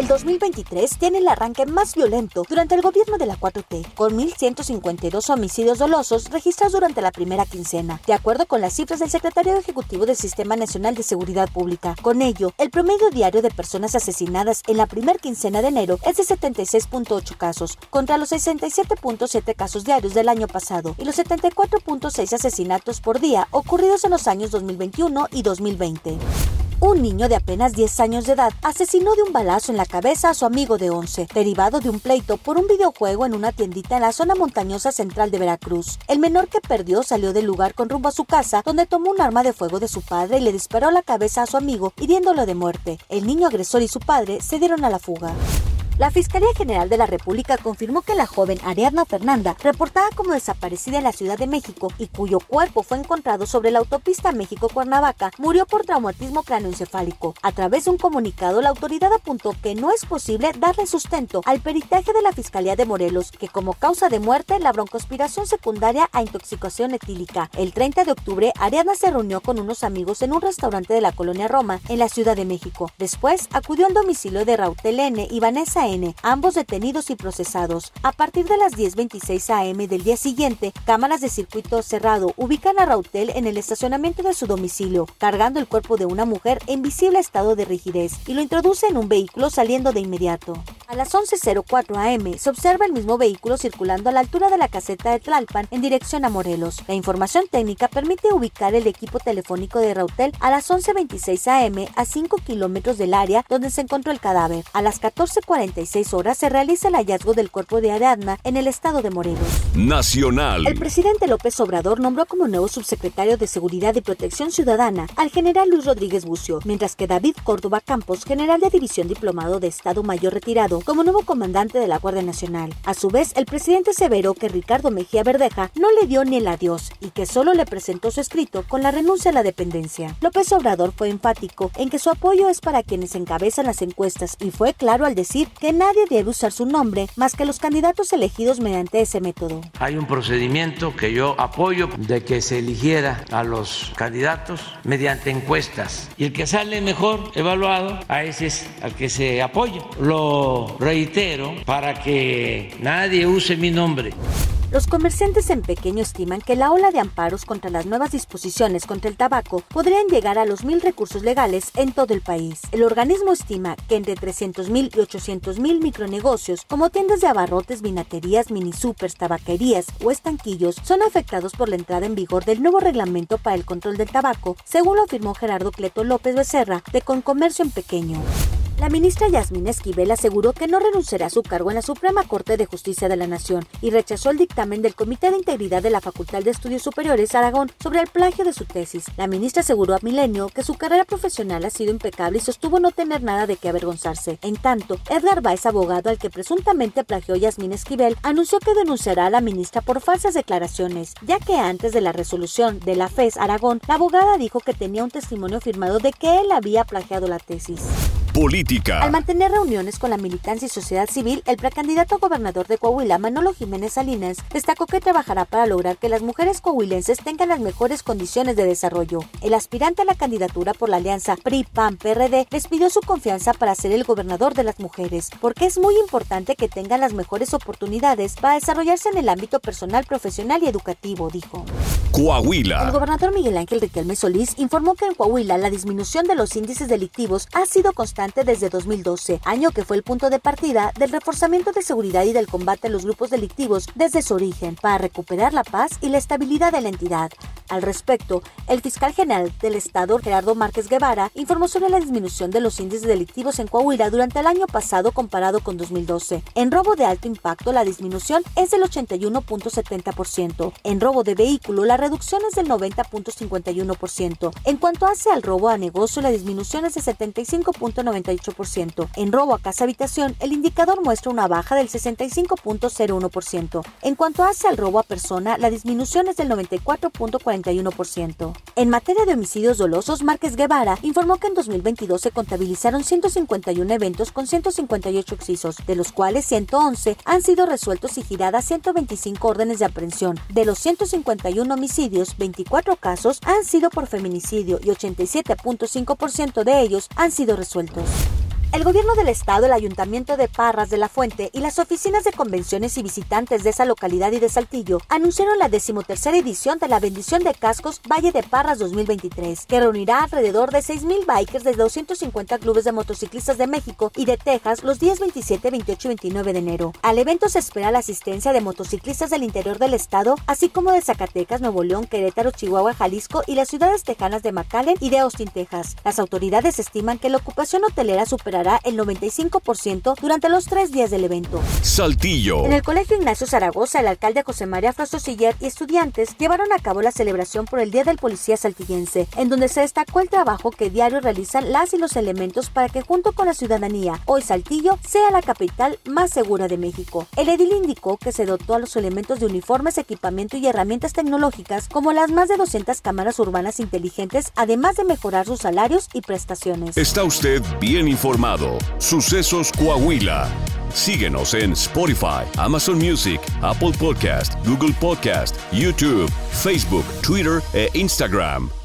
El 2023 tiene el arranque más violento durante el gobierno de la 4T, con 1.152 homicidios dolosos registrados durante la primera quincena, de acuerdo con las cifras del Secretario Ejecutivo del Sistema Nacional de Seguridad Pública. Con ello, el promedio diario de personas asesinadas en la primera quincena de enero es de 76.8 casos, contra los 67.7 casos diarios del año pasado y los 74.6 asesinatos por día ocurridos en los años 2021 y 2020. Un niño de apenas 10 años de edad asesinó de un balazo en la cabeza a su amigo de 11, derivado de un pleito por un videojuego en una tiendita en la zona montañosa central de Veracruz. El menor que perdió salió del lugar con rumbo a su casa, donde tomó un arma de fuego de su padre y le disparó la cabeza a su amigo, hiriéndolo de muerte. El niño agresor y su padre se dieron a la fuga. La Fiscalía General de la República confirmó que la joven Ariadna Fernanda, reportada como desaparecida en la Ciudad de México y cuyo cuerpo fue encontrado sobre la autopista México-Cuernavaca, murió por traumatismo cráneoencefálico. A través de un comunicado, la autoridad apuntó que no es posible darle sustento al peritaje de la Fiscalía de Morelos, que como causa de muerte la broncospiración secundaria a intoxicación etílica. El 30 de octubre, Ariadna se reunió con unos amigos en un restaurante de la colonia Roma, en la Ciudad de México. Después, acudió al domicilio de Rautel N y Vanessa ambos detenidos y procesados. A partir de las 10.26 am del día siguiente, cámaras de circuito cerrado ubican a Rautel en el estacionamiento de su domicilio, cargando el cuerpo de una mujer en visible estado de rigidez y lo introduce en un vehículo saliendo de inmediato. A las 11.04 am se observa el mismo vehículo circulando a la altura de la caseta de Tlalpan en dirección a Morelos. La información técnica permite ubicar el equipo telefónico de Rautel a las 11.26 am a 5 kilómetros del área donde se encontró el cadáver. A las 14.40 horas se realiza el hallazgo del cuerpo de Ariadna en el estado de Morelos. Nacional. El presidente López Obrador nombró como nuevo subsecretario de Seguridad y Protección Ciudadana al general Luis Rodríguez Bucio, mientras que David Córdoba Campos, general de División Diplomado de Estado Mayor retirado, como nuevo comandante de la Guardia Nacional. A su vez, el presidente aseveró que Ricardo Mejía Verdeja no le dio ni el adiós y que solo le presentó su escrito con la renuncia a la dependencia. López Obrador fue enfático en que su apoyo es para quienes encabezan las encuestas y fue claro al decir que nadie debe usar su nombre más que los candidatos elegidos mediante ese método. Hay un procedimiento que yo apoyo de que se eligiera a los candidatos mediante encuestas y el que sale mejor evaluado a ese es al que se apoya. Lo reitero para que nadie use mi nombre. Los comerciantes en pequeño estiman que la ola de amparos contra las nuevas disposiciones contra el tabaco podrían llegar a los mil recursos legales en todo el país. El organismo estima que entre 300 mil y 800 mil micronegocios, como tiendas de abarrotes, vinaterías, mini supers, tabaquerías o estanquillos, son afectados por la entrada en vigor del nuevo reglamento para el control del tabaco, según lo afirmó Gerardo Cleto López Becerra de Concomercio en Pequeño. La ministra Yasmín Esquivel aseguró que no renunciará a su cargo en la Suprema Corte de Justicia de la Nación y rechazó el dictamen del Comité de Integridad de la Facultad de Estudios Superiores Aragón sobre el plagio de su tesis. La ministra aseguró a Milenio que su carrera profesional ha sido impecable y sostuvo no tener nada de qué avergonzarse. En tanto, Edgar Baez, abogado al que presuntamente plagió Yasmín Esquivel, anunció que denunciará a la ministra por falsas declaraciones, ya que antes de la resolución de la FES Aragón, la abogada dijo que tenía un testimonio firmado de que él había plagiado la tesis. Política. Al mantener reuniones con la militancia y sociedad civil, el precandidato a gobernador de Coahuila, Manolo Jiménez Salinas, destacó que trabajará para lograr que las mujeres coahuilenses tengan las mejores condiciones de desarrollo. El aspirante a la candidatura por la alianza PRI-PAN-PRD les pidió su confianza para ser el gobernador de las mujeres, porque es muy importante que tengan las mejores oportunidades para desarrollarse en el ámbito personal, profesional y educativo, dijo. Coahuila. El gobernador Miguel Ángel Riquelme Solís informó que en Coahuila la disminución de los índices delictivos ha sido constante desde 2012, año que fue el punto de partida del reforzamiento de seguridad y del combate a los grupos delictivos desde su origen, para recuperar la paz y la estabilidad de la entidad. Al respecto, el fiscal general del Estado, Gerardo Márquez Guevara, informó sobre la disminución de los índices delictivos en Coahuila durante el año pasado comparado con 2012. En robo de alto impacto, la disminución es del 81.70%. En robo de vehículo, la reducción es del 90.51%. En cuanto hace al robo a negocio, la disminución es de 75.9%. 98%. En robo a casa habitación, el indicador muestra una baja del 65.01%. En cuanto hace al robo a persona, la disminución es del 94.41%. En materia de homicidios dolosos, Márquez Guevara informó que en 2022 se contabilizaron 151 eventos con 158 excesos, de los cuales 111 han sido resueltos y giradas 125 órdenes de aprehensión. De los 151 homicidios, 24 casos han sido por feminicidio y 87.5% de ellos han sido resueltos. pouco. El gobierno del estado, el ayuntamiento de Parras de la Fuente y las oficinas de convenciones y visitantes de esa localidad y de Saltillo anunciaron la decimotercera edición de la bendición de cascos Valle de Parras 2023, que reunirá alrededor de 6.000 bikers de 250 clubes de motociclistas de México y de Texas los días 27, 28 y 29 de enero. Al evento se espera la asistencia de motociclistas del interior del estado, así como de Zacatecas, Nuevo León, Querétaro, Chihuahua, Jalisco y las ciudades tejanas de McAllen y de Austin, Texas. Las autoridades estiman que la ocupación hotelera superará el 95% durante los tres días del evento. Saltillo. En el Colegio Ignacio Zaragoza, el alcalde José María Frostosiller y estudiantes llevaron a cabo la celebración por el Día del Policía Saltillense, en donde se destacó el trabajo que diario realizan las y los elementos para que junto con la ciudadanía, hoy Saltillo sea la capital más segura de México. El edil indicó que se dotó a los elementos de uniformes, equipamiento y herramientas tecnológicas como las más de 200 cámaras urbanas inteligentes, además de mejorar sus salarios y prestaciones. Está usted bien informado Sucesos Coahuila. Síguenos en Spotify, Amazon Music, Apple Podcast, Google Podcast, YouTube, Facebook, Twitter e Instagram.